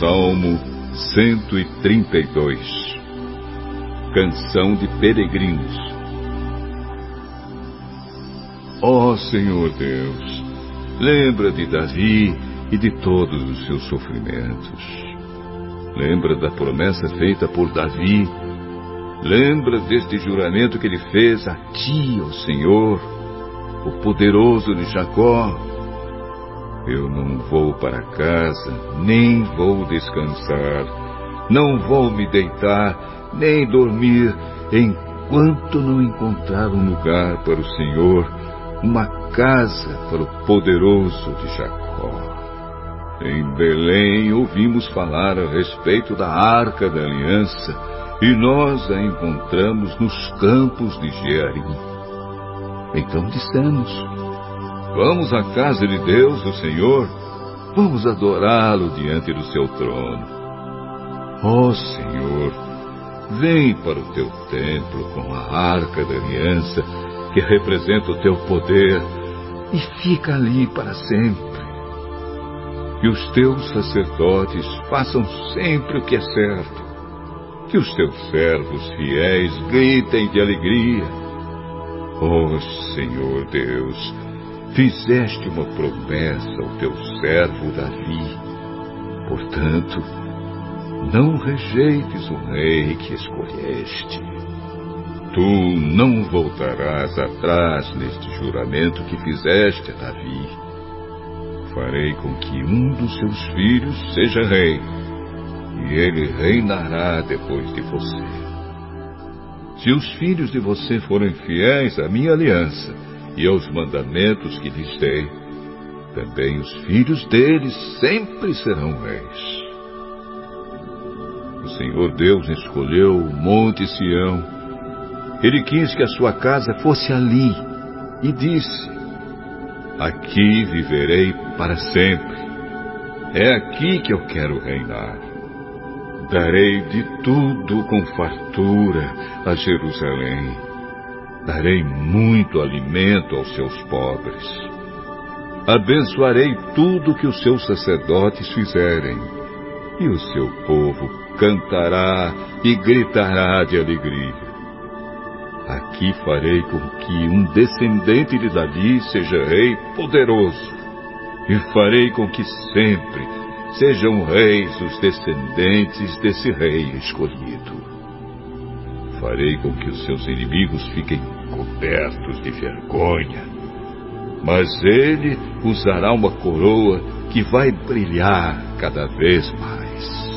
Salmo 132 Canção de Peregrinos Ó oh, Senhor Deus, lembra de Davi e de todos os seus sofrimentos. Lembra da promessa feita por Davi. Lembra deste juramento que ele fez a ti, ó Senhor, o poderoso de Jacó. Eu não vou para casa, nem vou descansar, não vou me deitar, nem dormir, enquanto não encontrar um lugar para o Senhor, uma casa para o poderoso de Jacó. Em Belém ouvimos falar a respeito da Arca da Aliança e nós a encontramos nos campos de Jearim. Então dissemos: Vamos à casa de Deus, o Senhor, vamos adorá-lo diante do seu trono. Ó oh, Senhor, vem para o teu templo com a Arca da Aliança que representa o teu poder e fica ali para sempre que os teus sacerdotes façam sempre o que é certo. Que os teus servos fiéis gritem de alegria. Oh Senhor Deus, fizeste uma promessa ao teu servo Davi. Portanto, não rejeites o rei que escolheste. Tu não voltarás atrás neste juramento que fizeste a Davi farei com que um dos seus filhos seja rei, e ele reinará depois de você. Se os filhos de você forem fiéis à minha aliança e aos mandamentos que lhes dei, também os filhos deles sempre serão reis. O Senhor Deus escolheu o Monte Sião. Ele quis que a sua casa fosse ali e disse: Aqui viverei para sempre. É aqui que eu quero reinar. Darei de tudo com fartura a Jerusalém. Darei muito alimento aos seus pobres. Abençoarei tudo que os seus sacerdotes fizerem, e o seu povo cantará e gritará de alegria. Aqui farei com que um descendente de Davi seja rei poderoso, e farei com que sempre sejam reis os descendentes desse rei escolhido. Farei com que os seus inimigos fiquem cobertos de vergonha, mas ele usará uma coroa que vai brilhar cada vez mais.